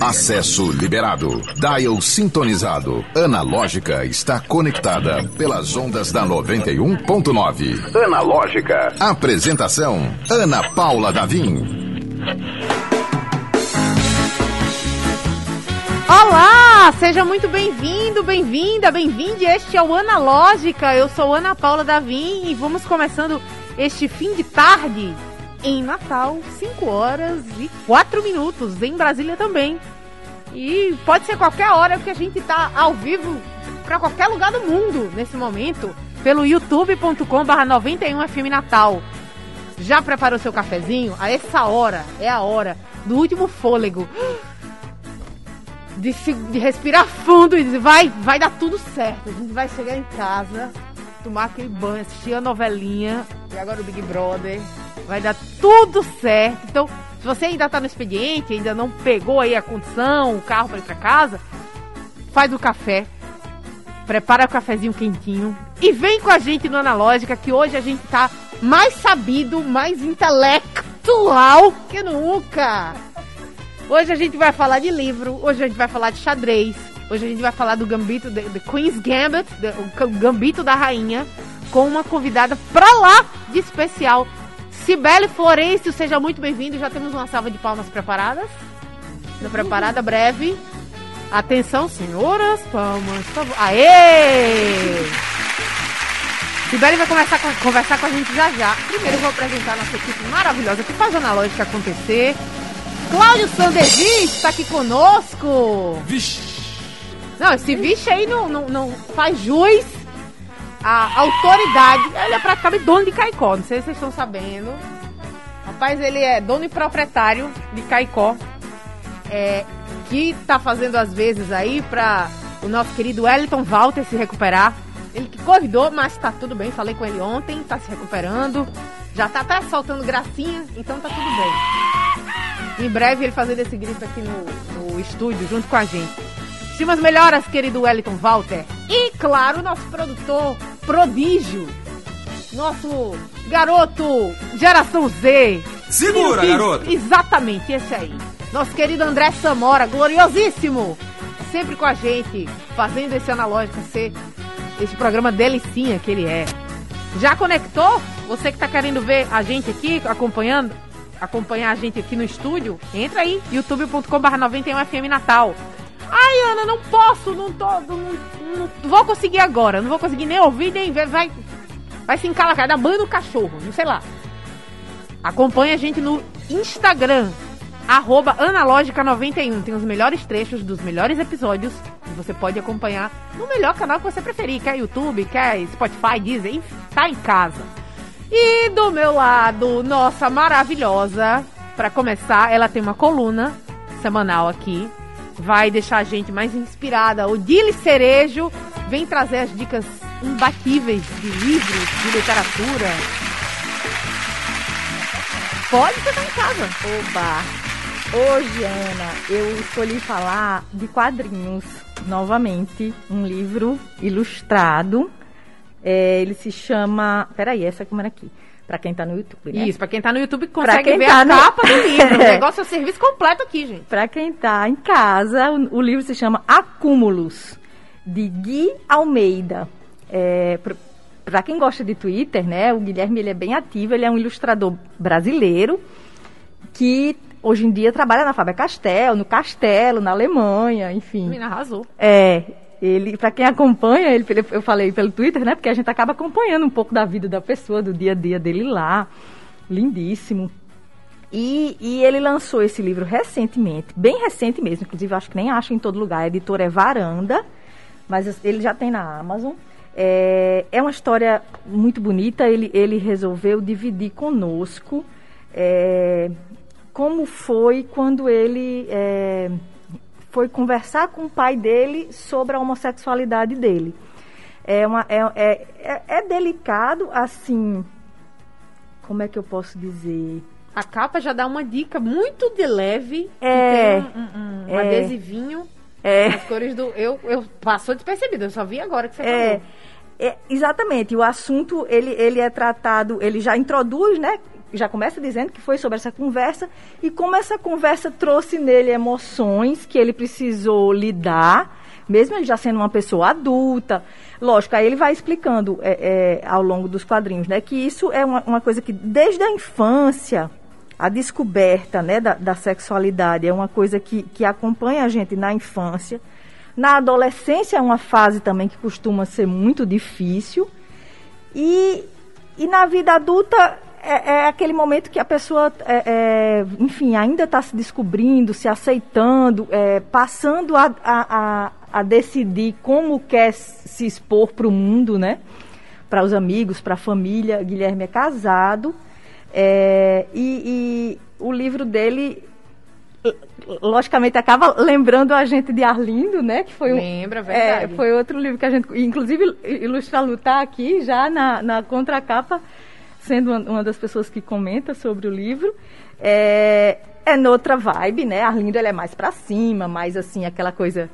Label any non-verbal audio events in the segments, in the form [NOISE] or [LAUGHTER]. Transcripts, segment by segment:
Acesso liberado. Dial sintonizado. Analógica está conectada pelas ondas da 91.9. Analógica. Apresentação: Ana Paula Davim. Olá, seja muito bem-vindo, bem-vinda, bem-vinde. Este é o Analógica. Eu sou Ana Paula Davim e vamos começando este fim de tarde em Natal, 5 horas e 4 minutos, em Brasília também. E pode ser qualquer hora que a gente tá ao vivo para qualquer lugar do mundo nesse momento, pelo youtube.com/91fm Natal. Já preparou seu cafezinho? A essa hora é a hora do último fôlego. [GASPS] De, se, de respirar fundo e dizer, vai, vai dar tudo certo. A gente vai chegar em casa, tomar aquele banho, assistir a novelinha e agora o Big Brother. Vai dar tudo certo. Então, se você ainda tá no expediente, ainda não pegou aí a condição, o carro para ir para casa, faz o café, prepara o cafezinho quentinho e vem com a gente no Analógica que hoje a gente tá mais sabido, mais intelectual que nunca. Hoje a gente vai falar de livro, hoje a gente vai falar de xadrez, hoje a gente vai falar do Gambito, The Queen's Gambit, the, o Gambito da Rainha, com uma convidada pra lá de especial. Cibele Florencio, seja muito bem-vindo. Já temos uma salva de palmas preparadas? Tá preparada, breve. Atenção, senhoras, palmas, por favor. Aê! Sibeli vai começar a conversar com a gente já já. Primeiro vou apresentar a nossa equipe maravilhosa que faz a analógica acontecer. Cláudio Sandervis está aqui conosco. Vixe! Não, esse vixe aí não, não, não faz jus à autoridade. Ele é praticamente dono de Caicó, não sei se vocês estão sabendo. Rapaz, ele é dono e proprietário de Caicó. É, que tá fazendo às vezes aí para o nosso querido Wellington Walter se recuperar. Ele que convidou, mas tá tudo bem. Falei com ele ontem, tá se recuperando. Já tá até soltando gracinha, então tá tudo bem. Em breve ele fazendo esse grito aqui no, no estúdio junto com a gente. Estimas melhoras, querido Wellington Walter. E claro, nosso produtor prodígio. Nosso garoto geração Z. Segura, Sim, garoto! Exatamente, esse aí. Nosso querido André Samora, gloriosíssimo. Sempre com a gente, fazendo esse analógico ser esse programa delicinha que ele é. Já conectou? Você que tá querendo ver a gente aqui, acompanhando, acompanhar a gente aqui no estúdio, entra aí, youtube.com.br 91FM Natal. Ai, Ana, não posso, não tô. Não, não vou conseguir agora, não vou conseguir nem ouvir, nem ver, vai. Vai se encalacar, dá banho no cachorro, não sei lá. Acompanhe a gente no Instagram, arroba analógica91. Tem os melhores trechos dos melhores episódios você pode acompanhar no melhor canal que você preferir, quer YouTube, quer Spotify, Deezer, enfim, tá em casa. E do meu lado, nossa maravilhosa, para começar, ela tem uma coluna semanal aqui, vai deixar a gente mais inspirada. O Dili Cerejo vem trazer as dicas imbatíveis de livros, de literatura. Pode, tá em casa. Oba! Hoje, Ana, eu escolhi falar de quadrinhos novamente. Um livro ilustrado. É, ele se chama. Peraí, essa câmera aqui. Pra quem tá no YouTube, né? Isso, pra quem tá no YouTube consegue ver tá a no- capa do [LAUGHS] livro. O É. negócio é o serviço completo aqui, gente. Pra quem tá em casa, o, o livro se chama Acúmulos, de Gui Almeida. É, pra quem gosta de Twitter, né? O Guilherme ele é bem ativo, ele é um ilustrador brasileiro que hoje em dia trabalha na Faber Castell, no Castelo, na Alemanha, enfim. Menina arrasou. É, ele, para quem acompanha, ele, eu falei pelo Twitter, né? Porque a gente acaba acompanhando um pouco da vida da pessoa, do dia a dia dele lá. Lindíssimo. E, e ele lançou esse livro recentemente, bem recente mesmo, inclusive acho que nem acha em todo lugar. A editora é Varanda, mas ele já tem na Amazon. É, é uma história muito bonita. Ele, ele resolveu dividir conosco é, como foi quando ele é, foi conversar com o pai dele sobre a homossexualidade dele. É, uma, é, é, é, delicado, assim. Como é que eu posso dizer? A capa já dá uma dica muito de leve. que É. tem um, um- um É. adesivinho. É. As cores do. Eu, eu passou despercebido, eu só vi agora que você É, falou. é, exatamente. O assunto ele, ele é tratado, ele já introduz, né? Já começa dizendo que foi sobre essa conversa e como essa conversa trouxe nele emoções que ele precisou lidar, mesmo ele já sendo uma pessoa adulta. Lógico, aí ele vai explicando é, é, ao longo dos quadrinhos, né, que isso é uma, uma coisa que desde a infância a descoberta né, da, da, sexualidade é uma coisa que, que acompanha a gente na infância. Na adolescência é uma fase também que costuma ser muito difícil. E, e na vida adulta é, é aquele momento que a pessoa, é, é enfim, ainda está se descobrindo, se aceitando, é, passando a, a, a, decidir como quer se expor para o mundo, né? Para os amigos, para a família. Guilherme é casado é, e, e o livro dele logicamente acaba lembrando a gente de Arlindo, né? Que foi um, Lembra, verdade. É, foi outro livro que a gente, inclusive, Ilustra Lutar aqui já na, na contracapa, sendo uma, das pessoas que comenta sobre o livro. É, é noutra vibe, né? Arlindo é mais para cima, mais assim aquela coisa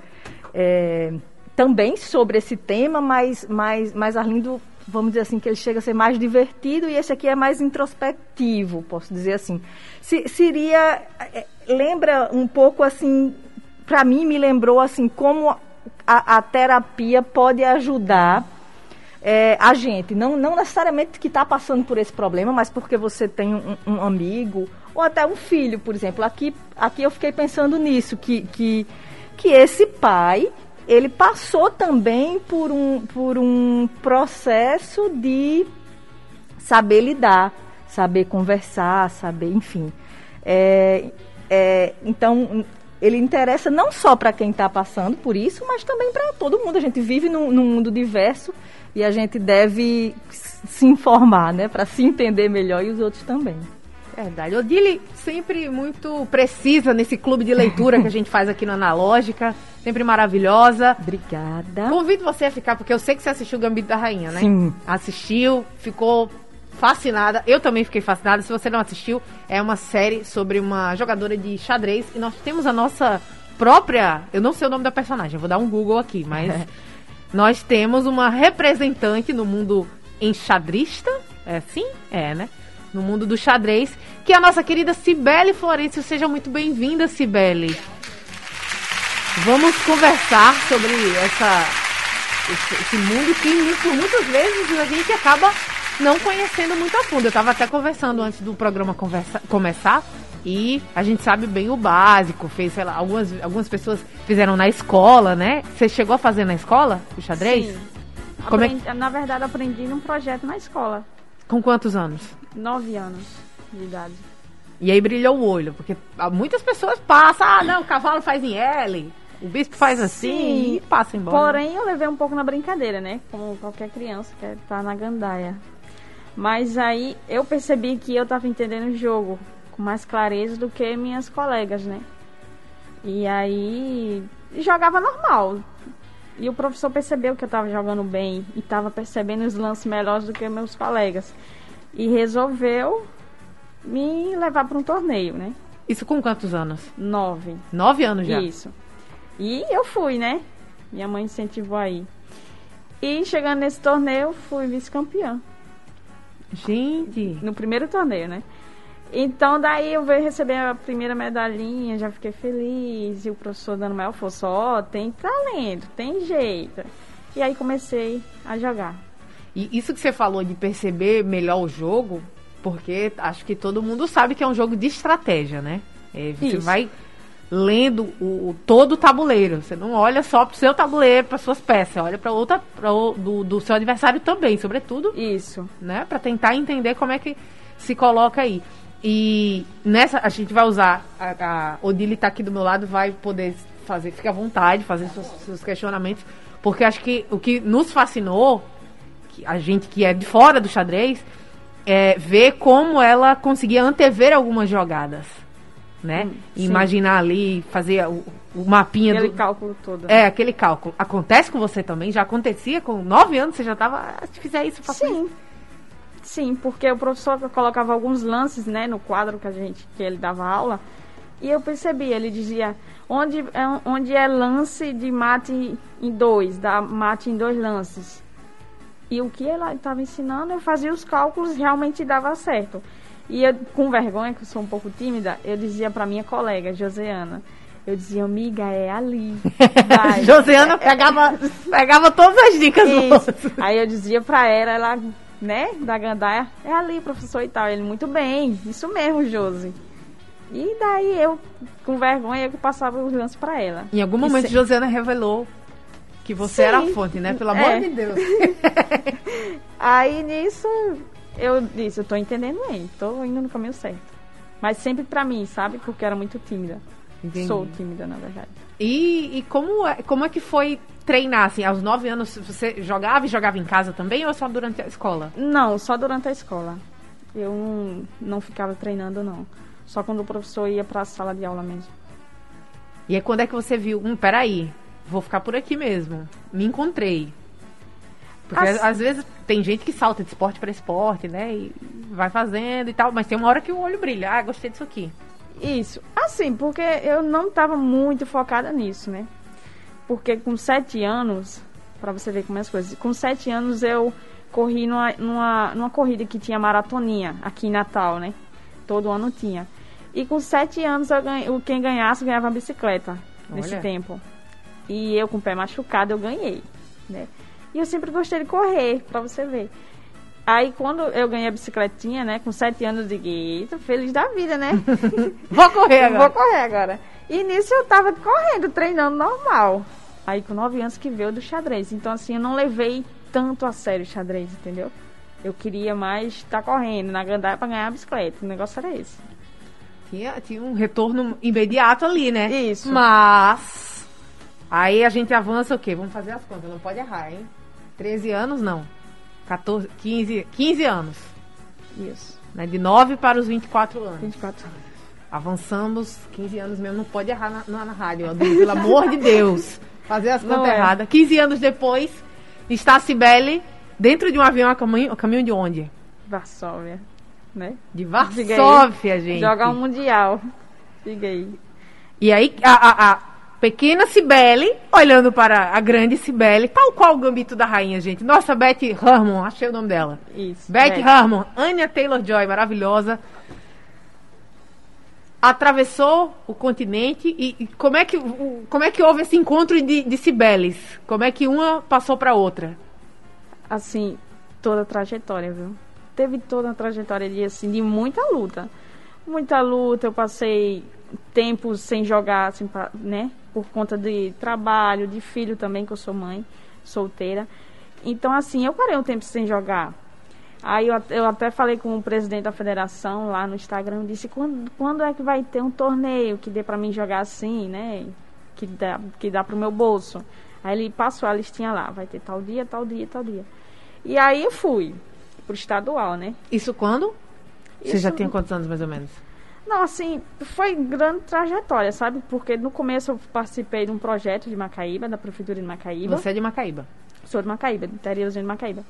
é, também sobre esse tema, mas mas, mas Arlindo vamos dizer assim, que ele chega a ser mais divertido e esse aqui é mais introspectivo, posso dizer assim. Se, seria, é, lembra um pouco assim, para mim me lembrou assim, como a, a terapia pode ajudar é, a gente, não, não necessariamente que está passando por esse problema, mas porque você tem um, um, amigo ou até um filho, por exemplo. Aqui, aqui eu fiquei pensando nisso, que, que, que esse pai ele passou também por um, por um processo de saber lidar, saber conversar, saber, enfim. É, é, então, ele interessa não só para quem está passando por isso, mas também para todo mundo. A gente vive num, num, mundo diverso e a gente deve se informar, né, para se entender melhor e os outros também. Verdade. Odile sempre muito precisa nesse clube de leitura que a gente faz aqui no Analógica. Sempre maravilhosa. Obrigada. Convido você a ficar, porque eu sei que você assistiu o Gambito da Rainha, né? Sim. Assistiu, ficou fascinada. Eu também fiquei fascinada. Se você não assistiu, é uma série sobre uma jogadora de xadrez. E nós temos a nossa própria. Eu não sei o nome da personagem, vou dar um Google aqui, mas. [LAUGHS] nós temos uma representante no mundo enxadrista. É assim? É, né? no mundo do xadrez, que é a nossa querida Cibele Florencio. Seja muito bem-vinda, Cibele. Vamos conversar sobre essa, esse, esse, mundo que por muitas vezes a gente acaba não conhecendo muito a fundo. Eu estava até conversando antes do programa conversa, começar e a gente sabe bem o básico. Fez, sei lá, algumas, algumas pessoas fizeram na escola, né? Você chegou a fazer na escola o xadrez? Sim. Aprendi, é... Na verdade, aprendi num projeto na escola. Com quantos anos? Nove anos de idade. E aí brilhou o olho, porque muitas pessoas passam, ah, não, o cavalo faz em L, o bispo faz assim Sim, e passa embora. Porém, eu levei um pouco na brincadeira, né? Como qualquer criança que tá na gandaia. Mas aí eu percebi que eu tava entendendo o jogo com mais clareza do que minhas colegas, né? E aí jogava normal. E o professor percebeu que eu tava jogando bem e tava percebendo os lances melhores do que meus colegas e resolveu me levar para um torneio, né? Isso com quantos anos? Nove. Nove anos já? Isso. E eu fui, né? Minha mãe incentivou aí. E chegando nesse torneio, fui vice-campeã. Gente! No primeiro torneio, né? Então daí eu veio receber a primeira medalhinha, já fiquei feliz. E o professor dando maior força, ó, oh, tem talento, tem jeito. E aí comecei a jogar. E isso que você falou de perceber melhor o jogo, porque acho que todo mundo sabe que é um jogo de estratégia, né? É, você isso. vai lendo o, o, todo o tabuleiro. Você não olha só para o seu tabuleiro, para suas peças, você olha para outra pra o, do, do seu adversário também, sobretudo. Isso. Né? Para tentar entender como é que se coloca aí. E nessa a gente vai usar a, a Odile está aqui do meu lado, vai poder fazer, fica à vontade, fazer seus, seus questionamentos, porque acho que o que nos fascinou a gente que é de fora do xadrez, é, ver como ela conseguia antever algumas jogadas. Né? Hum, Imaginar ali, fazer o, o mapinha aquele do. cálculo todo. É, aquele cálculo. Acontece com você também? Já acontecia? Com nove anos você já estava. Ah, se fizer isso, faço Sim. Isso. Sim, porque o professor colocava alguns lances, né, no quadro que a gente que ele dava aula, e eu percebi, ele dizia onde é, onde é lance de mate em dois, dá mate em dois lances. E o que ela estava ensinando, eu fazia os cálculos e realmente dava certo. E eu, com vergonha, que eu sou um pouco tímida, eu dizia para minha colega, Joseana, eu dizia, amiga, é ali. Vai. [LAUGHS] Josiana pegava, [LAUGHS] pegava todas as dicas. Aí eu dizia pra ela, ela, né, da Gandaia, é ali, professor e tal. Ele, muito bem, isso mesmo, Josi. E daí eu, com vergonha, eu passava os lances pra ela. Em algum momento, se... Josiana revelou que você Sim. era a fonte, né? Pelo amor é. de Deus. [LAUGHS] Aí nisso, eu disse, eu tô entendendo bem, tô indo no caminho certo. Mas sempre pra mim, sabe? Porque eu era muito tímida. Entendi. Sou tímida, na verdade. E, e como, é, como é que foi treinar, assim, aos nove anos, você jogava e jogava em casa também ou só durante a escola? Não, só durante a escola. Eu não, não ficava treinando, não. Só quando o professor ia para a sala de aula mesmo. E aí quando é que você viu, hum, peraí, vou ficar por aqui mesmo, me encontrei. Porque As... às vezes tem gente que salta de esporte para esporte, né, e vai fazendo e tal, mas tem uma hora que o olho brilha, ah, gostei disso aqui. Isso. Assim, porque eu não estava muito focada nisso, né? Porque com sete anos, para você ver como é as coisas, com sete anos eu corri numa, numa, numa corrida que tinha maratoninha aqui em Natal, né? Todo ano tinha. E com sete anos eu ganhei, quem ganhasse ganhava uma bicicleta nesse Olha. tempo. E eu com o pé machucado eu ganhei, né? E eu sempre gostei de correr, para você ver. Aí quando eu ganhei a bicicletinha, né, com sete anos, eu digo, tô feliz da vida, né? [LAUGHS] Vou correr agora. Vou correr agora. E nisso eu tava correndo, treinando normal. Aí com nove anos que veio do xadrez. Então assim, eu não levei tanto a sério o xadrez, entendeu? Eu queria mais estar tá correndo na gandaia para ganhar a bicicleta. O negócio era esse. Tinha, tinha um retorno imediato ali, né? Isso. Mas aí a gente avança o quê? Vamos fazer as contas, não pode errar, hein? 13 anos não. 14, 15, 15 anos. Isso. Né? De 9 para os 24 anos. 24 anos. Avançamos 15 anos mesmo, não pode errar na, na, na rádio, pelo amor de Deus. Fazer as contas é. erradas. 15 anos depois, está a Cibele dentro de um avião a caminho, a caminho de onde? Varsóvia, né? De Varsóvia, gente. Jogar um mundial. Diga aí. E aí, a, a, a pequena Cibele, olhando para a grande Cibele, tal qual o gambito da rainha, gente. Nossa, Betty Harmon, achei o nome dela. Isso. Betty é. Harmon, Anya Taylor-Joy, maravilhosa. Atravessou o continente e, e, como, é que, como é que houve esse encontro de, de Cibeles? Como é que uma passou para outra? Assim, toda a trajetória, viu? Teve toda a trajetória de, assim, de muita luta. Muita luta, eu passei tempos sem jogar, assim, né? por conta de trabalho, de filho também, que eu sou mãe solteira. Então, assim, eu parei um tempo sem jogar. Aí eu, eu até falei com o presidente da federação lá no Instagram, disse quando, quando é que vai ter um torneio que dê para mim jogar assim, né? Que dá, que dá pro meu bolso. Aí ele passou a listinha lá, vai ter tal dia, tal dia, tal dia. E aí eu fui pro estadual, né? Isso quando? Você já tinha quantos anos mais ou menos? Não, assim, foi grande trajetória, sabe? Porque no começo eu participei de um projeto de Macaíba, da Prefeitura de Macaíba. Você é de Macaíba? Sou de Macaíba, do interiorzinho de Macaíba.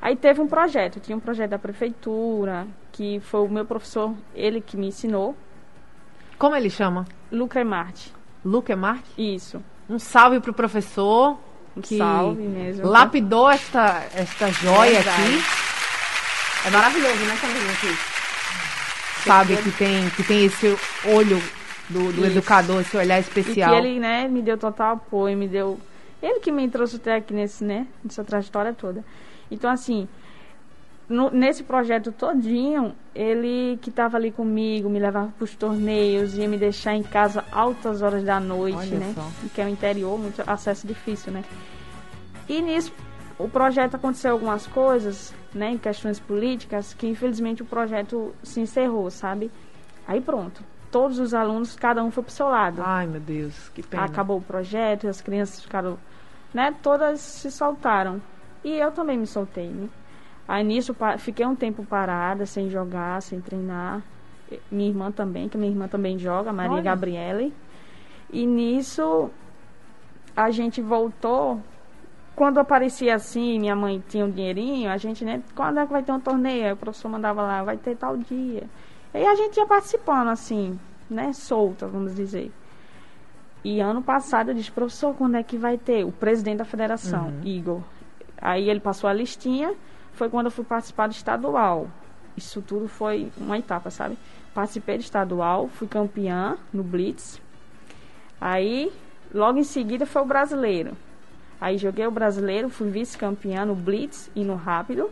Aí teve um projeto, tinha um projeto da Prefeitura, que foi o meu professor, ele que me ensinou. Como ele chama? Lucremarte. Lucremarte? Isso. Um salve pro professor. Um que salve mesmo. Lapidou esta, esta joia aqui. É maravilhoso, né, Camila? Sabe que tem, que tem esse olho do, do educador, esse olhar especial. E que ele, né, me deu total apoio, me deu. Ele que me trouxe até aqui nesse, né, nessa trajetória toda. Então, assim, no, nesse projeto todinho, ele que estava ali comigo, me levava para os torneios, ia me deixar em casa altas horas da noite, Olha né? Só. Que é o interior, muito acesso difícil, né? E nisso, o projeto aconteceu algumas coisas né, em questões políticas, que infelizmente o projeto se encerrou, sabe? Aí pronto, todos os alunos, cada um foi pro seu lado. Ai, meu Deus, que pena. Acabou o projeto, as crianças ficaram, né, todas se soltaram. E eu também me soltei, né? Aí nisso fiquei um tempo parada, sem jogar, sem treinar. Minha irmã também, que minha irmã também joga, Maria Olha. Gabriele. E nisso a gente voltou quando aparecia assim, minha mãe tinha um dinheirinho, a gente, né, quando é que vai ter um torneio? Aí o professor mandava lá, vai ter tal dia. E a gente ia participando, assim, né, solta, vamos dizer. E ano passado eu disse, professor, quando é que vai ter? O presidente da federação, uhum. Igor. Aí ele passou a listinha, foi quando eu fui participar do estadual. isso tudo foi uma etapa, sabe? Participei de estadual, fui campeã no Blitz. Aí, logo em seguida foi o brasileiro. Aí joguei o brasileiro, fui vice-campeã no Blitz e no Rápido.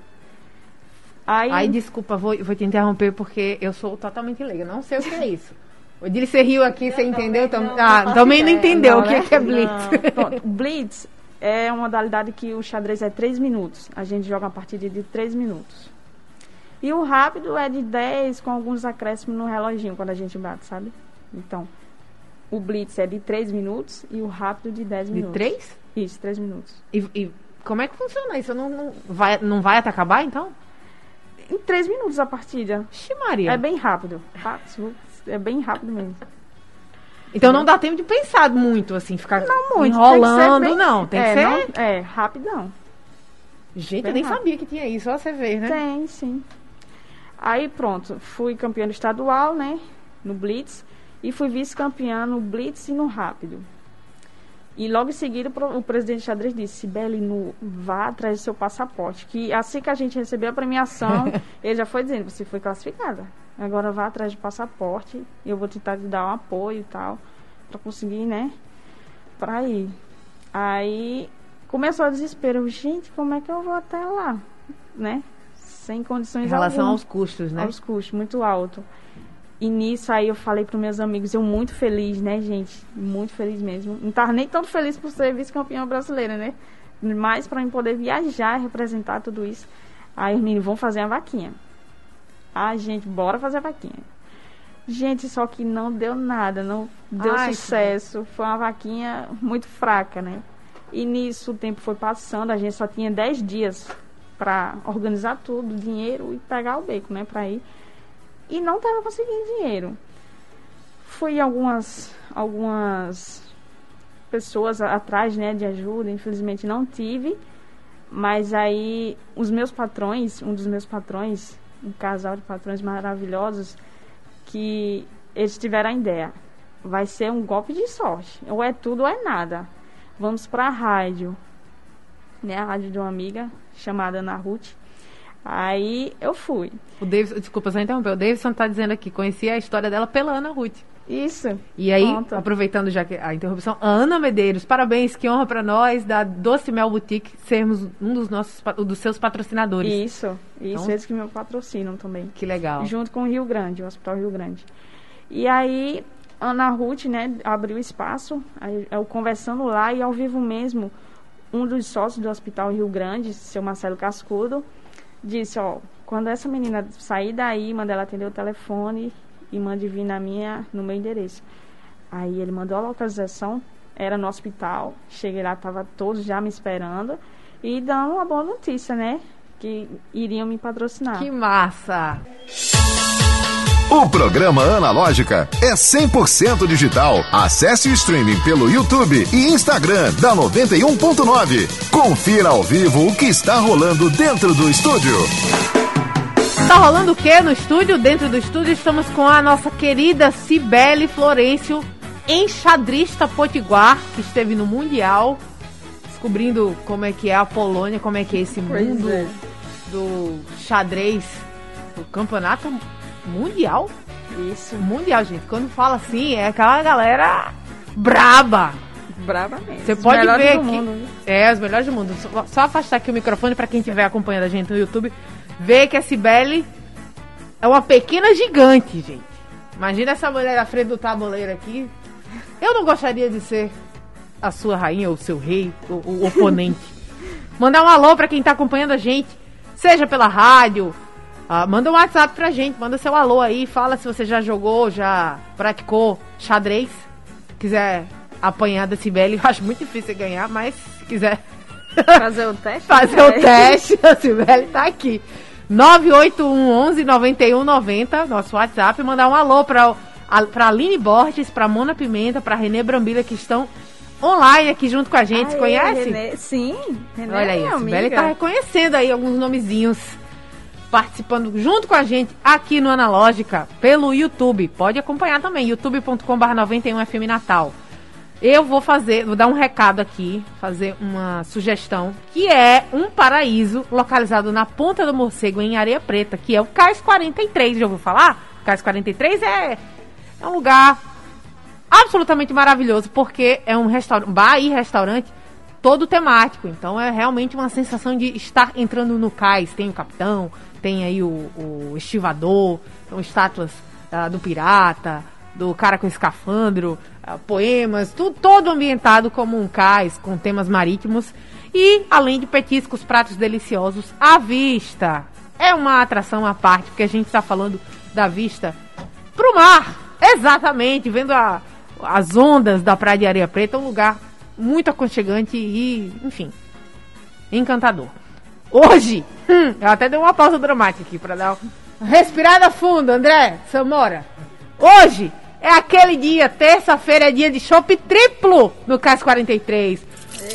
Aí, Ai, desculpa, vou, vou te interromper porque eu sou totalmente leiga, não sei o que é isso. O Dili, você riu aqui, você entendeu? Não, ah, também não entendeu não, o que, né? é, que é Blitz. Pronto, Blitz é uma modalidade que o xadrez é 3 minutos. A gente joga uma partida de 3 minutos. E o rápido é de 10 com alguns acréscimos no reloginho quando a gente bate, sabe? Então, o blitz é de 3 minutos e o rápido de 10 minutos. De 3? Isso, 3 minutos. E, e, como é que funciona isso? Não, não, vai, não vai até acabar, então? Em 3 minutos a partida. Ixi, Maria. É bem rápido. É bem rápido mesmo. Então não dá tempo de pensar muito, assim, ficar não, muito, enrolando, bem, não. Tem é, que ser... Não, é, rapidão. Gente, bem eu nem rápido. sabia que tinha isso, só você ver, né? Tem, sim. Aí pronto, fui campeã estadual, né? No Blitz. E fui vice-campeã no Blitz e no Rápido. E logo em seguida o presidente de xadrez disse, Sibeli, no, vá atrás do seu passaporte. Que assim que a gente recebeu a premiação, [LAUGHS] ele já foi dizendo, você foi classificada. Agora vá atrás do passaporte. E eu vou tentar te dar um apoio e tal. Pra conseguir, né? Pra ir. Aí começou o desespero. Gente, como é que eu vou até lá? Né? sem condições Em relação aos custos, né? Aos custos, muito alto. E nisso aí eu falei para meus amigos, eu muito feliz, né, gente? Muito feliz mesmo. Não tava nem tão feliz por ser vice-campeã brasileira, né? Mas para mim poder viajar e representar tudo isso. Aí os meninos vão fazer a vaquinha. Ah, gente, bora fazer a vaquinha. Gente, só que não deu nada, não deu Ai, sucesso. Foi uma vaquinha muito fraca, né? E nisso o tempo foi passando, a gente só tinha 10 dias para organizar tudo, dinheiro e pegar o beco, né, para ir. E não estava conseguindo dinheiro. Fui algumas algumas pessoas atrás, né, de ajuda, infelizmente não tive. Mas aí os meus patrões, um dos meus patrões, um casal de patrões maravilhosos, que eles tiveram a ideia. Vai ser um golpe de sorte. Ou é tudo ou é nada. Vamos para a rádio. Né, a rádio de uma amiga, chamada Ana Ruth. Aí eu fui. O Davidson, desculpa só interromper, o Davidson está dizendo aqui, conhecia a história dela pela Ana Ruth. Isso. E aí, aproveitando já a interrupção, Ana Medeiros, parabéns, que honra para nós da Doce Mel Boutique sermos um dos nossos dos seus patrocinadores. Isso, isso, então, eles que me patrocinam também. Que legal. Junto com o Rio Grande, o Hospital Rio Grande. E aí, Ana Ruth, né, abriu espaço, aí, eu conversando lá e ao vivo mesmo, um dos sócios do Hospital Rio Grande, seu Marcelo Cascudo, disse, ó, quando essa menina sair daí, manda ela atender o telefone e mande vir na minha, no meu endereço. Aí ele mandou a localização, era no hospital, cheguei lá, tava todos já me esperando e dando uma boa notícia, né? Que iriam me patrocinar. Que massa! O programa Analógica é 100% digital. Acesse o streaming pelo YouTube e Instagram da 91.9. Confira ao vivo o que está rolando dentro do estúdio. Está rolando o que no estúdio? Dentro do estúdio estamos com a nossa querida Cibele Florencio, enxadrista potiguar, que esteve no Mundial, descobrindo como é que é a Polônia, como é que é esse mundo é. do xadrez, do campeonato Mundial? Isso. Mundial, gente. Quando fala assim, é aquela galera braba. Braba mesmo. Você pode ver aqui. Mundo, é, os melhores do mundo. Só, só afastar aqui o microfone para quem estiver acompanhando a gente no YouTube. Ver que a Cibele é uma pequena gigante, gente. Imagina essa mulher à frente do tabuleiro aqui. Eu não gostaria de ser a sua rainha ou seu rei, o, o oponente. [LAUGHS] Mandar um alô para quem tá acompanhando a gente, seja pela rádio, ah, manda um WhatsApp pra gente, manda seu alô aí, fala se você já jogou, já praticou xadrez. Quiser apanhar da Cibele, [LAUGHS] eu acho muito difícil ganhar, mas se quiser [LAUGHS] fazer o teste, fazer o teste, a Cibele tá aqui. 98111 9190, nosso WhatsApp, mandar um alô pra, pra Aline Borges, pra Mona Pimenta, pra Renê Brambila, que estão online aqui junto com a gente. Aê, conhece? Renê, sim, Renê Olha aí, a Cibele tá reconhecendo aí alguns nomezinhos participando junto com a gente aqui no Analógica pelo YouTube. Pode acompanhar também, youtube.com.br 91FM Natal. Eu vou fazer, vou dar um recado aqui, fazer uma sugestão, que é um paraíso localizado na Ponta do Morcego, em Areia Preta, que é o Cais 43. Já ouviu falar? Cais 43 é, é um lugar absolutamente maravilhoso, porque é um restaurante, bar e restaurante todo temático. Então é realmente uma sensação de estar entrando no cais. Tem o capitão, tem aí o, o estivador, são estátuas uh, do pirata, do cara com escafandro, uh, poemas, tudo todo ambientado como um cais, com temas marítimos. E, além de petiscos, pratos deliciosos à vista. É uma atração à parte, porque a gente está falando da vista pro mar. Exatamente, vendo a, as ondas da Praia de Areia Preta, um lugar muito aconchegante e, enfim, encantador. Hoje, hum, eu até dei uma pausa dramática aqui para dar uma respirada fundo, André, Samora. Hoje é aquele dia, terça-feira é dia de shopping triplo no CAS 43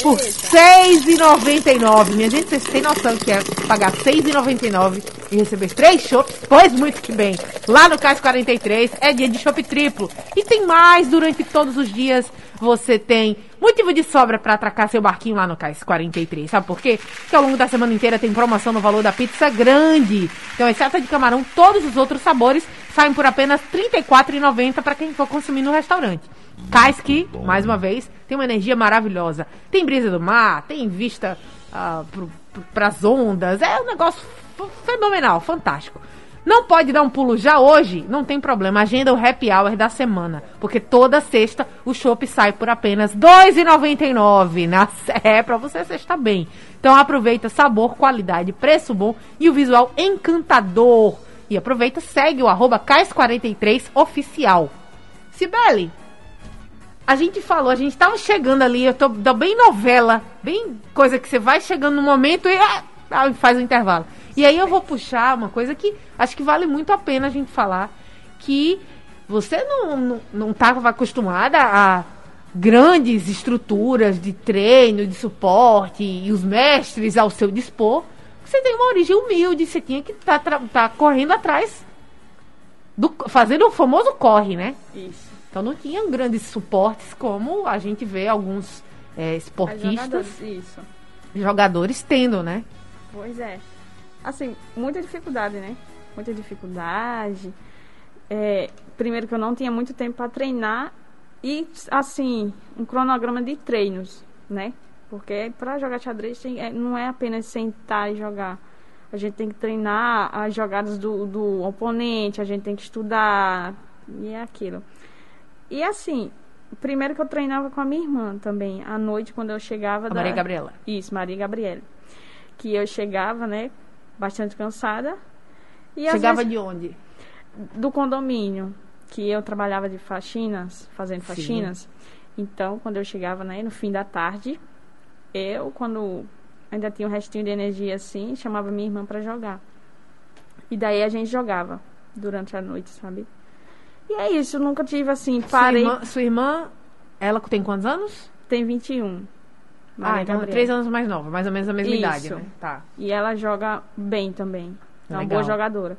por R$ 6,99. Minha gente, vocês têm noção que é pagar R$ 6,99 e receber três chopps? Pois muito que bem. Lá no Cais 43 é dia de chopp triplo. E tem mais durante todos os dias. Você tem motivo de sobra para atracar seu barquinho lá no Cais 43. Sabe por quê? Porque ao longo da semana inteira tem promoção no valor da pizza grande. Então, exceto de camarão, todos os outros sabores saem por apenas R$ 34,90 para quem for consumir no restaurante. Cais que, mais uma vez, tem uma energia maravilhosa. Tem brisa do mar, tem vista uh, para as ondas. É um negócio fenomenal, fantástico. Não pode dar um pulo já hoje? Não tem problema. Agenda o happy hour da semana. Porque toda sexta o chopp sai por apenas R$ 2,99. Na... [LAUGHS] É, pra você sexta bem. Então aproveita sabor, qualidade, preço bom e o visual encantador. E aproveita, segue o arroba CAIS43oficial. Sibeli, a gente falou, a gente tava chegando ali, eu tô, tô bem novela, bem coisa que você vai chegando no momento e ah, faz o intervalo. E aí eu vou puxar uma coisa que acho que vale muito a pena a gente falar, que você não, não, não acostumada a grandes estruturas de treino, de suporte e os mestres ao seu dispor. Você tem uma origem humilde, você tinha que estar tá, tá correndo atrás do fazendo o famoso corre, né? Isso. Então não tinham grandes suportes como a gente vê alguns é, esportistas, isso. jogadores tendo, né? Pois é. Assim, muita dificuldade, né? Muita dificuldade. É, primeiro que eu não tinha muito tempo para treinar e, assim, um cronograma de treinos, né? Porque para jogar xadrez tem, é, não é apenas sentar e jogar. A gente tem que treinar as jogadas do, do oponente, a gente tem que estudar e é aquilo. E assim, primeiro que eu treinava com a minha irmã também, à noite, quando eu chegava. A da... Maria Gabriela. Isso, Maria Gabriela. Que eu chegava, né, bastante cansada. E chegava vezes... de onde? Do condomínio, que eu trabalhava de faxinas, fazendo faxinas. Sim. Então, quando eu chegava, né, no fim da tarde, eu, quando ainda tinha um restinho de energia assim, chamava minha irmã para jogar. E daí a gente jogava durante a noite, sabe? E é isso, eu nunca tive assim, parei. Sua irmã, sua irmã ela tem quantos anos? Tem 21. Maria ah, então três anos mais nova, mais ou menos a mesma isso. idade, né? Tá. E ela joga bem também. É uma boa jogadora.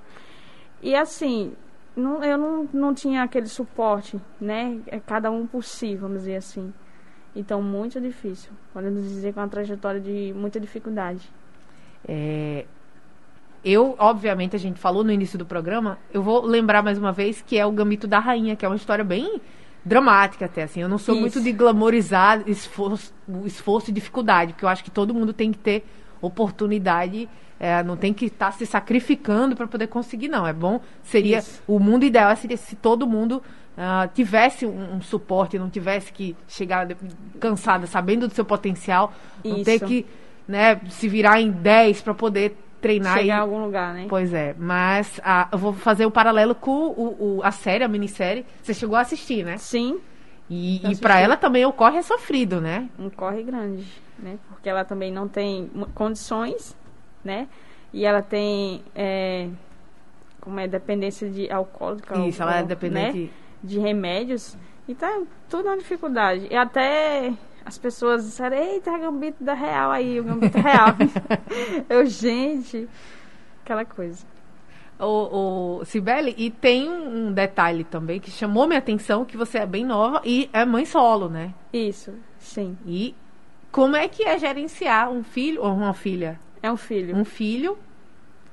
E assim, não, eu não, não tinha aquele suporte, né? É cada um por si, vamos dizer assim. Então, muito difícil. Podemos dizer que é uma trajetória de muita dificuldade. É, eu, obviamente, a gente falou no início do programa, eu vou lembrar mais uma vez que é o Gambito da Rainha, que é uma história bem dramática até, assim. Eu não sou Isso. muito de glamorizar esforço, esforço e dificuldade, porque eu acho que todo mundo tem que ter oportunidade, é, não tem que estar tá se sacrificando para poder conseguir, não. É bom, seria, Isso. o mundo ideal seria se todo mundo uh, tivesse um, um, suporte, não tivesse que chegar cansada, sabendo do seu potencial, não Isso. ter que né, se virar em 10 para poder treinar Chegar e... em algum lugar, né? Pois é, mas a, eu vou fazer o paralelo com o, o, a série, a minissérie. Você chegou a assistir, né? Sim. E, e para ela também o corre é sofrido, né? Um corre grande, né? Porque ela também não tem condições, né? E ela tem, é, como é, dependência de alcoólica. Isso, ou, ela é dependente... Né? De remédios. Então, tudo é uma dificuldade. E até as pessoas disseram, eita, gambito da real aí, o gambito real. [LAUGHS] eu, gente, aquela coisa. o, o Cibele, e tem um detalhe também que chamou minha atenção, que você é bem nova e é mãe solo, né? Isso, sim. E como é que é gerenciar um filho ou uma filha? É um filho. Um filho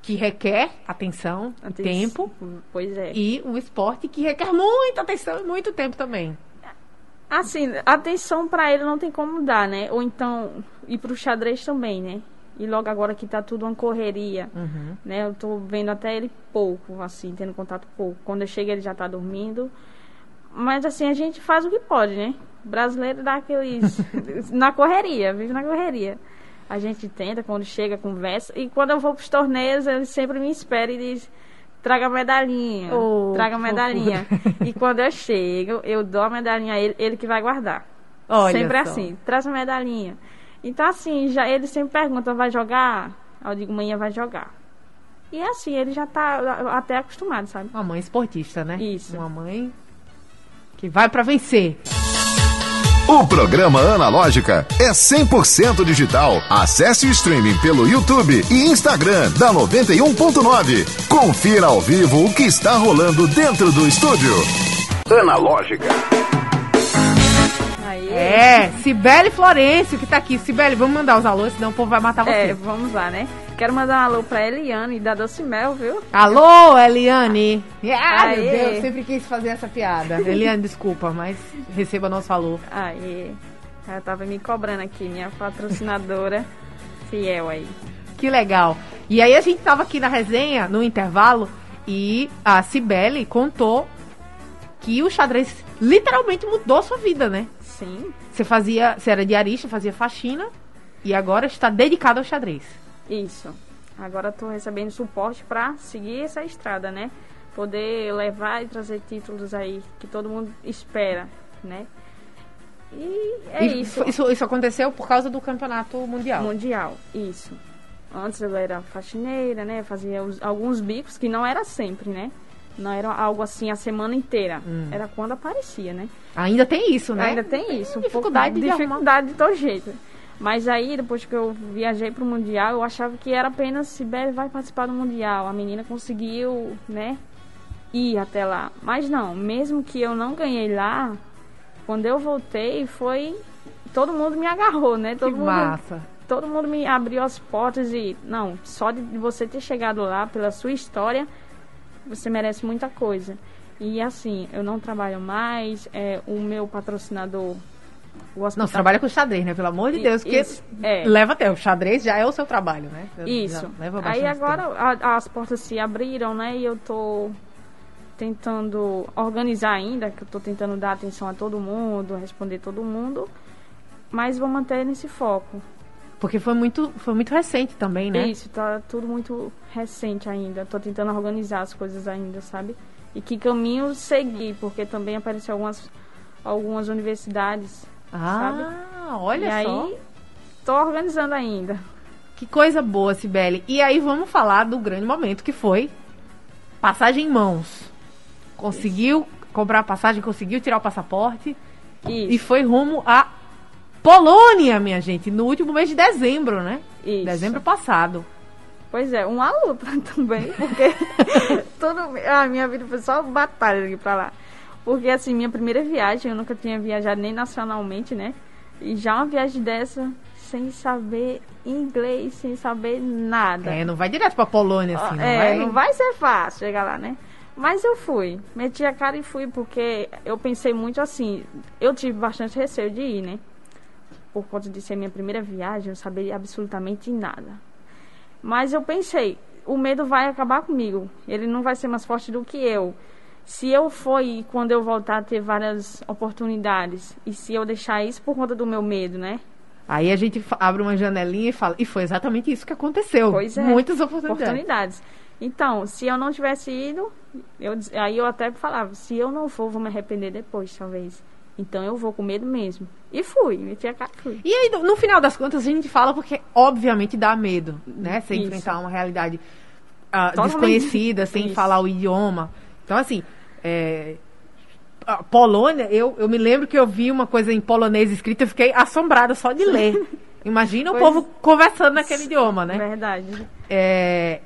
que requer atenção, Aten- tempo, Pois é. e um esporte que requer muita atenção e muito tempo também. Assim, atenção pra ele não tem como dar, né? Ou então ir pro xadrez também, né? E logo agora que tá tudo uma correria, Uhum. né? Eu tô vendo até ele pouco, assim, tendo contato pouco. Quando eu chego ele já tá dormindo. Mas assim, a gente faz o que pode, né? O brasileiro dá aqueles. [LAUGHS] na correria, vive na correria. A gente tenta, quando chega, conversa. E quando eu vou pros torneios, ele sempre me espera e diz. Traga a medalhinha, Oh, traga medalhinha. E [LAUGHS] quando eu chego, eu dou a medalhinha a ele, ele que vai guardar. Olha sempre só. assim, traz a medalhinha. Então, assim, já ele sempre pergunta, vai jogar? Eu digo, manhã vai jogar. E assim, ele já tá até acostumado, sabe? Uma mãe esportista, né? Isso. Uma mãe que vai pra vencer. O programa Analógica é 100% digital. Acesse o streaming pelo YouTube e Instagram da 91.9. Confira ao vivo o que está rolando dentro do estúdio. Analógica. Aí, É, Cibele Florencio que tá aqui. Cibele, vamos mandar os alôs, senão o povo vai matar você. é, vamos lá, né? Quero mandar um alô pra Eliane da Doce Mel, viu? Alô, Eliane. Ah, meu Aê. Deus, sempre quis fazer essa piada. [LAUGHS] Eliane, desculpa, mas receba nosso alô. Aí, ela tava me cobrando aqui, minha patrocinadora [LAUGHS] fiel aí. Que legal. E aí a gente tava aqui na resenha, no intervalo, e a Cibele contou que o xadrez literalmente mudou a sua vida, né? Sim, Você fazia, você era diarista, fazia faxina, e agora está dedicado ao xadrez. isso. Agora tô recebendo suporte pra seguir essa estrada, né? Poder levar e trazer títulos aí que todo mundo espera, né? E é E isso. isso. Isso aconteceu por causa do campeonato mundial. Mundial, isso. Antes eu era faxineira, né? Fazia os- alguns bicos, que não era sempre, né? Não era algo assim a semana inteira. Hum. Era quando aparecia, né? Ainda tem isso, né? Ainda tem isso. dificuldade de dificuldade de todo jeito. Mas aí, depois que eu viajei pro Mundial, eu achava que era apenas Sibeli vai participar do Mundial. A menina conseguiu, né? Ir até lá. Mas não, mesmo que eu não ganhei lá, quando eu voltei, foi. Todo mundo me agarrou, né? Que Todo mundo massa. todo mundo me abriu as portas e não, só de você ter chegado lá pela sua história, você merece muita coisa. E assim, eu não trabalho mais, é, o meu patrocinador, o Não, hospital. você trabalha com xadrez, né? Pelo amor de Deus, isso, é. leva até. O xadrez já é o seu trabalho, né? Isso. leva Aí agora a- as portas se abriram, né? E eu tô tentando organizar ainda, que eu tô tentando dar atenção a todo mundo, responder todo mundo, mas vou manter nesse foco. Porque foi muito, foi muito recente também, né? Isso, tá tudo muito recente ainda. Tô tentando organizar as coisas ainda, sabe? E que caminho seguir, porque também apareceu algumas, algumas universidades. Ah, olha e só. aí, tô organizando ainda. Que coisa boa, Sibeli. E aí vamos falar do grande momento que foi passagem em mãos. Conseguiu comprar a passagem, conseguiu tirar o passaporte e Isso, foi rumo a Polônia, minha gente, no último mês de dezembro, né? isso. Dezembro passado. Pois é, uma luta [LAUGHS] também, porque [LAUGHS] toda a minha vida foi só batalha aqui pra lá. Porque assim, minha primeira viagem, eu nunca tinha viajado nem nacionalmente, né? E já uma viagem dessa, sem saber inglês, sem saber nada. É, não vai direto pra Polônia, assim, não é, vai? não vai ser fácil chegar lá, né? Mas eu fui, meti a cara e fui, porque eu pensei muito assim, eu tive bastante receio de ir, né? Por conta de ser minha primeira viagem, eu não sabia absolutamente nada. Mas eu pensei, o medo vai acabar comigo, ele não vai ser mais forte do que eu. Se eu for e quando eu voltar ter várias oportunidades, e se eu deixar isso por conta do meu medo, né? Aí a gente abre uma janelinha e fala. E foi exatamente isso que aconteceu. Pois é. Muitas oportunidades. oportunidades. Então, se eu não tivesse ido, eu, aí eu até falava, se eu não for, vou me arrepender depois, talvez. Então eu vou com medo mesmo. E fui, meti a cara e fui. E aí, no- final das contas, a gente fala porque, obviamente, dá medo, né? Você Isso. enfrentar uma realidade Totalmente desconhecida, sem isso. falar o idioma. Então, assim, é, a Polônia, eu, eu me lembro que eu vi uma coisa em polonês escrita, eu fiquei assombrada só de ler. [LAUGHS] Imagina o Pois- povo conversando naquele idioma, né? Verdade. É,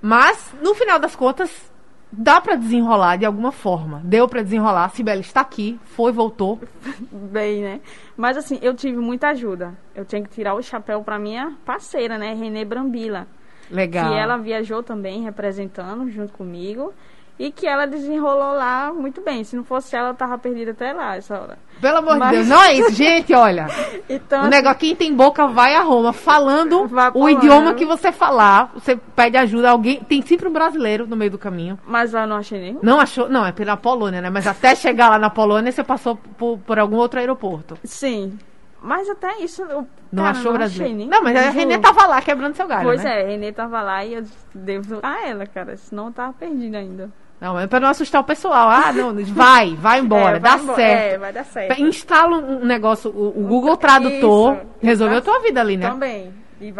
Mas, no final das contas, dá pra desenrolar de alguma forma. Deu pra desenrolar. A Cibele está aqui, foi, voltou. [LAUGHS] Bem, né? Mas assim, eu tive muita ajuda. Eu tinha que tirar o chapéu pra minha parceira, né? Renê Brambila. Legal. Que ela viajou também representando junto comigo. E que ela desenrolou lá muito bem. Se não fosse ela, eu tava perdida até lá essa hora. Pelo amor Mas- de Deus. Não é isso, gente, olha. [LAUGHS] Então, O negócio, quem tem boca vai a Roma, falando [LAUGHS] o idioma que você falar. Você pede ajuda a alguém. Tem sempre um brasileiro no meio do caminho. mas lá eu não achei nenhum. Não achou? Não, é pela Polônia, né? Mas até chegar lá na Polônia, você passou por, por algum outro aeroporto. Sim. Mas até isso. Eu, Não cara, achou não brasileiro? Achei, nem, não, mas a. Renê tava lá quebrando seu galho, Pois né? é, Renê tava lá e eu devo a ela, cara. Senão eu tava perdida ainda. Não, é pra não assustar o pessoal. Ah, não, vai, vai [LAUGHS] embora, É, vai dá embora. certo. É, vai dar certo. Instala um negócio, o, o Google Tradutor Isso. resolveu a Tá- tua vida ali, né? Também.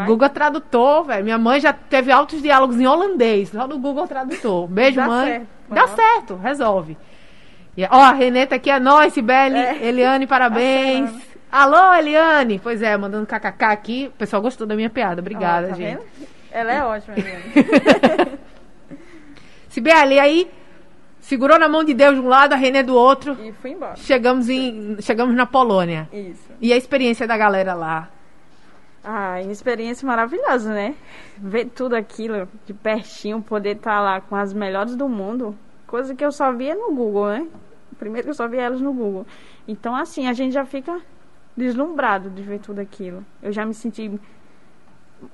Google Tradutor, velho. Minha mãe já teve altos diálogos em holandês, só no Google Tradutor. Beijo, Dá mãe. certo. Dá certo, resolve. E, ó, a Renê tá aqui, é nóis, Sibeli. É. Eliane, [LAUGHS] parabéns. Alô, Eliane. Pois é, mandando kkk aqui. O pessoal gostou da minha piada. Obrigada, Ó, tá gente. vendo? Ela é ótima, [LAUGHS] Eliane. Sibeli, aí segurou na mão de Deus de um lado, a Renê do outro. e fui embora. Chegamos, em, chegamos na Polônia. Isso. E a experiência da galera lá? Ah, uma experiência maravilhosa, né? Ver tudo aquilo de pertinho, poder estar lá com as melhores do mundo, coisa que eu só via no Google, né? Primeiro que eu só via elas no Google. Então, assim, a gente já fica deslumbrado de ver tudo aquilo. Eu já me senti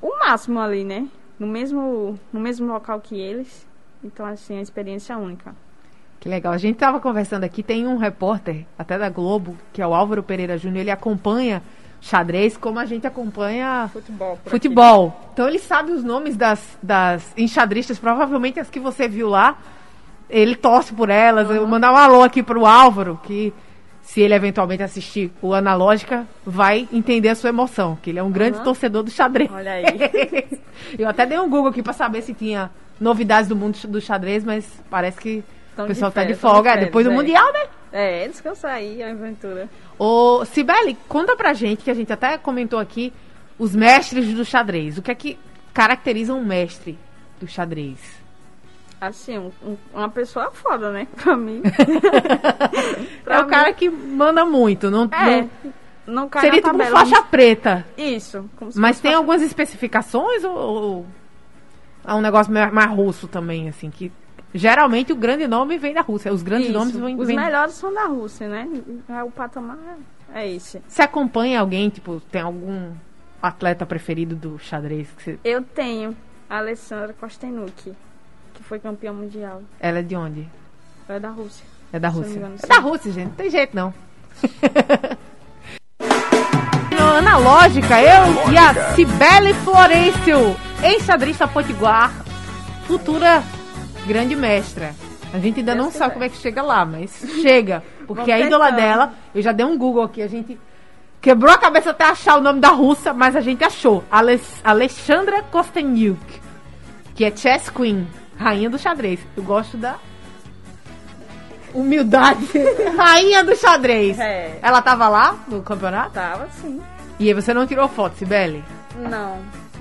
o máximo ali, né? No mesmo, no mesmo local que eles. Então, assim, é uma experiência única. Que legal. A gente tava conversando aqui, tem um repórter, até da Globo, que é o Álvaro Pereira Júnior, ele acompanha xadrez como a gente acompanha Futebol. futebol. Então ele sabe os nomes das, das enxadristas, provavelmente as que você viu lá. Ele torce por elas. Eu vou mandar um alô aqui pro Álvaro, que se ele eventualmente assistir o Analógica, vai entender a sua emoção, que ele é um grande torcedor do xadrez. Olha aí. [LAUGHS] Eu até dei um Google aqui pra saber se tinha novidades do mundo do xadrez, mas parece que Tão o de pessoal tá de férias, tão de folga. É, férias, depois do é. Mundial, né? É, descansar aí, a aventura. Ô, Sibeli, conta pra gente, que a gente até comentou aqui, os mestres do xadrez. O que é que caracteriza um mestre do xadrez? Assim, um- um- uma pessoa foda, né? [LAUGHS] Pra mim. [LAUGHS] é o cara que manda muito, não, É. não- Não cai seria tipo tabela. faixa preta. Isso. Mas tem algumas especificações ou, ou é um negócio mais, mais russo também, assim, que geralmente o grande nome vem da Rússia. Os grandes Isso. nomes vêm. Os vêm- melhores são da Rússia, né? É, O patamar é esse. Você acompanha alguém, tipo, tem algum atleta preferido do xadrez? Que você- Eu tenho a Alessandra Kostenuk, que foi campeã mundial. Ela é de onde? Ela é da Rússia. É da Rússia. engano, é da Rússia, gente. Não tem jeito, não. [LAUGHS] Analógica, eu e a Cibele Florencio, ex-xadrista potiguar, futura grande mestra. A gente ainda Deus não sabe como é que chega lá, mas chega. [LAUGHS] Porque a ídola dela, eu já dei um Google aqui, a gente quebrou a cabeça até achar o nome da russa, mas a gente achou. Ales- Alexandra Kostenyuk, que é chess queen, rainha do xadrez. Eu gosto da humildade, [LAUGHS] rainha do xadrez. É. Ela tava lá no campeonato? Tava sim. E aí você não tirou foto, Sibeli? Não,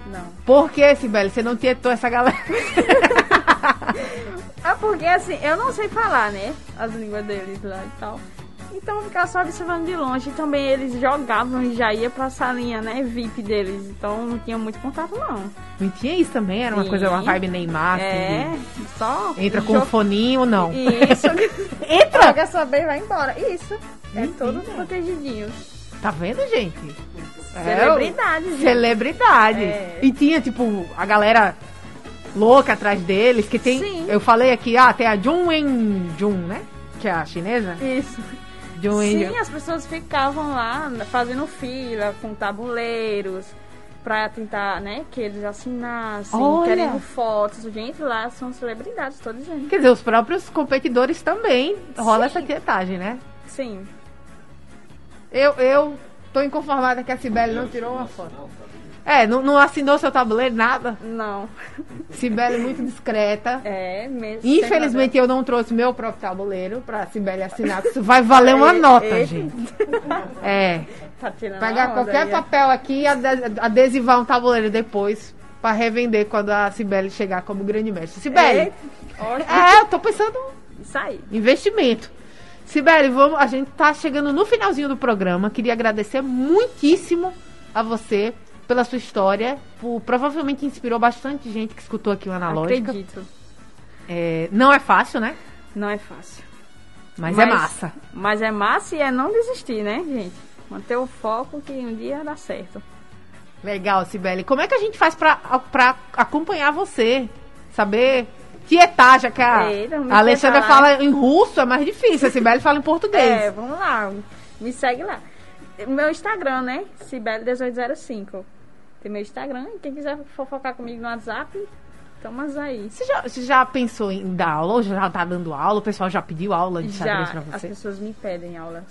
não. Por que, Sibeli? Você não tietou essa galera? [LAUGHS] É porque assim, eu não sei falar, né? As línguas deles lá e tal. Então eu ficava só observando de longe. E também eles jogavam e já ia pra salinha, né? VIP deles. Então não tinha muito contato, não. Não tinha isso também? Era uma Sim. coisa, uma vibe Neymar, é, assim, só. Entra com um jogo- foninho, não. Isso. [LAUGHS] Entra! Joga sua bem e vai embora. Isso. É Mentira. todos protegidinhos. Tá vendo, gente? Celebridades, É, gente. Celebridade. É. E tinha, tipo, a galera louca atrás deles, que tem... Sim. Eu falei aqui, ah, tem a Jun Wen Jun, né? Que é a chinesa. Isso. Jun Sim, as pessoas ficavam lá fazendo fila com tabuleiros pra tentar, né, que eles assinassem, Olha. querendo fotos. Gente, lá são celebridades, tô dizendo. Quer dizer, os próprios competidores também rola Sim. essa tietagem, né? Sim. Eu, eu tô inconformada que a Cibele não tirou uma foto. É, não, não assinou seu tabuleiro, nada. Não. Cibele muito discreta. É mesmo. Infelizmente eu não trouxe meu próprio tabuleiro pra Cibele assinar, isso vai valer uma nota, ei. gente. [LAUGHS] É. Tá tirando Pegar a onda qualquer aí, é. papel aqui e ade- adesivar um tabuleiro depois pra revender quando a Cibele chegar como grande mestre. Cibele, É, ótimo. é, eu tô pensando Isso aí. investimento. Sibeli, vamos, a gente tá chegando no finalzinho do programa. Queria agradecer muitíssimo a você pela sua história. Por, provavelmente inspirou bastante gente que escutou aqui o Analógica. Acredito. É, não é fácil, né? Não é fácil. Mas, é massa. Mas é massa e é não desistir, né, gente? Manter o foco que um dia dá certo. Legal, Sibeli. Como é que a gente faz pra acompanhar você? Saber tietar, já que a, a Alexandra tietar. fala em russo, é mais difícil. A Sibeli fala em português. É, vamos lá. Me segue lá. Meu Instagram, né? Cibele1805. Tem meu Instagram. Quem quiser fofocar comigo no WhatsApp, estamos aí. Você já, você já pensou em dar aula? Ou já tá dando aula? O pessoal já pediu aula de xadrez Já, pra as você? pessoas me pedem aulas.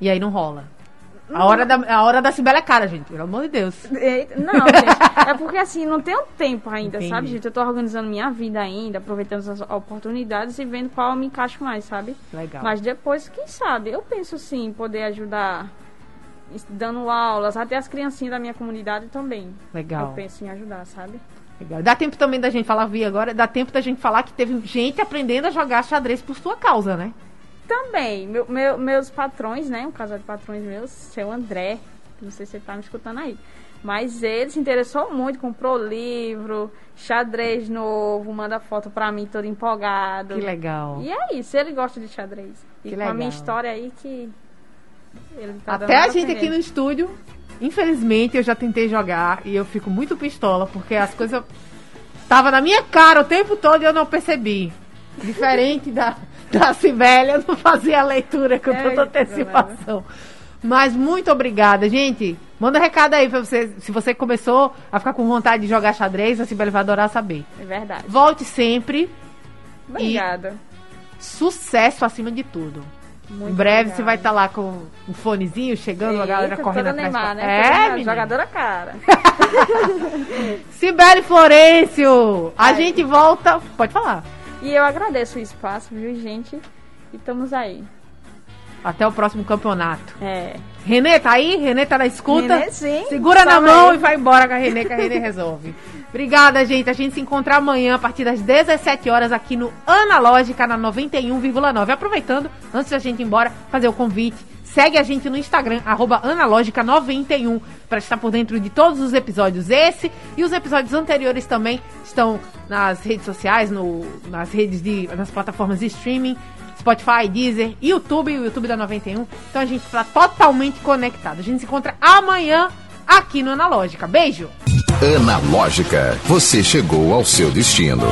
E aí não rola. A hora da, a hora da Cibele é cara, gente. Pelo amor de Deus. Eita, Não, gente, é porque assim, não tenho tempo ainda, Entendi. sabe, gente? Eu tô organizando minha vida ainda, aproveitando essas oportunidades e vendo qual eu me encaixo mais, sabe? Legal. Mas depois, quem sabe? Eu penso sim, poder ajudar dando aulas, até as criancinhas da minha comunidade também. Legal. Eu penso em ajudar, sabe? Legal. Dá tempo também da gente falar, Vi, agora, dá tempo da gente falar que teve gente aprendendo a jogar xadrez por sua causa, né? Também, meu, meu- meus patrões, né? Um casal de patrões meus, seu André, não sei se ele tá me escutando aí. Mas ele se interessou muito, comprou livro, xadrez novo, manda foto pra mim todo empolgado. Que legal. E é isso, ele gosta de xadrez. E Que com a minha legal. história aí que. Tá Até a gente aqui no estúdio, infelizmente, eu já tentei jogar e eu fico muito pistola, porque as coisas tava na minha cara o tempo todo e eu não percebi. Diferente da, da Cibele, eu não fazia a leitura com Eita, tanta antecipação. Mas muito obrigada, gente. Manda recado aí pra você. Se você começou a ficar com vontade de jogar xadrez, a Cibele vai adorar saber. É verdade. Volte sempre. Obrigada. Sucesso acima de tudo. Muito em breve obrigada. você vai estar lá com um fonezinho chegando, a galera correndo toda atrás. Neymar, pra- né? É, Toda menina. jogadora cara. [LAUGHS] Sibeli Florencio, a Ai. gente volta. Pode falar. E eu agradeço o espaço, viu, gente? E estamos aí. Até o próximo campeonato. É. Renê, tá aí? Renê tá na escuta? Renê, sim. Segura na Salve mão aí. e vai embora com a Renê, que a Renê resolve. [LAUGHS] Obrigada, gente. A gente se encontra amanhã a partir das 17 horas aqui no Analógica na 91,9. Aproveitando, antes da gente ir embora, fazer o convite. Segue a gente no Instagram, arroba analógica91, para estar por dentro de todos os episódios. Esse e os episódios anteriores também estão nas redes sociais, no, nas redes de. nas plataformas de streaming. Spotify, Deezer, YouTube o YouTube da 91. Então a gente está totalmente conectado. A gente se encontra amanhã aqui no Analógica. Beijo! Analógica, você chegou ao seu destino.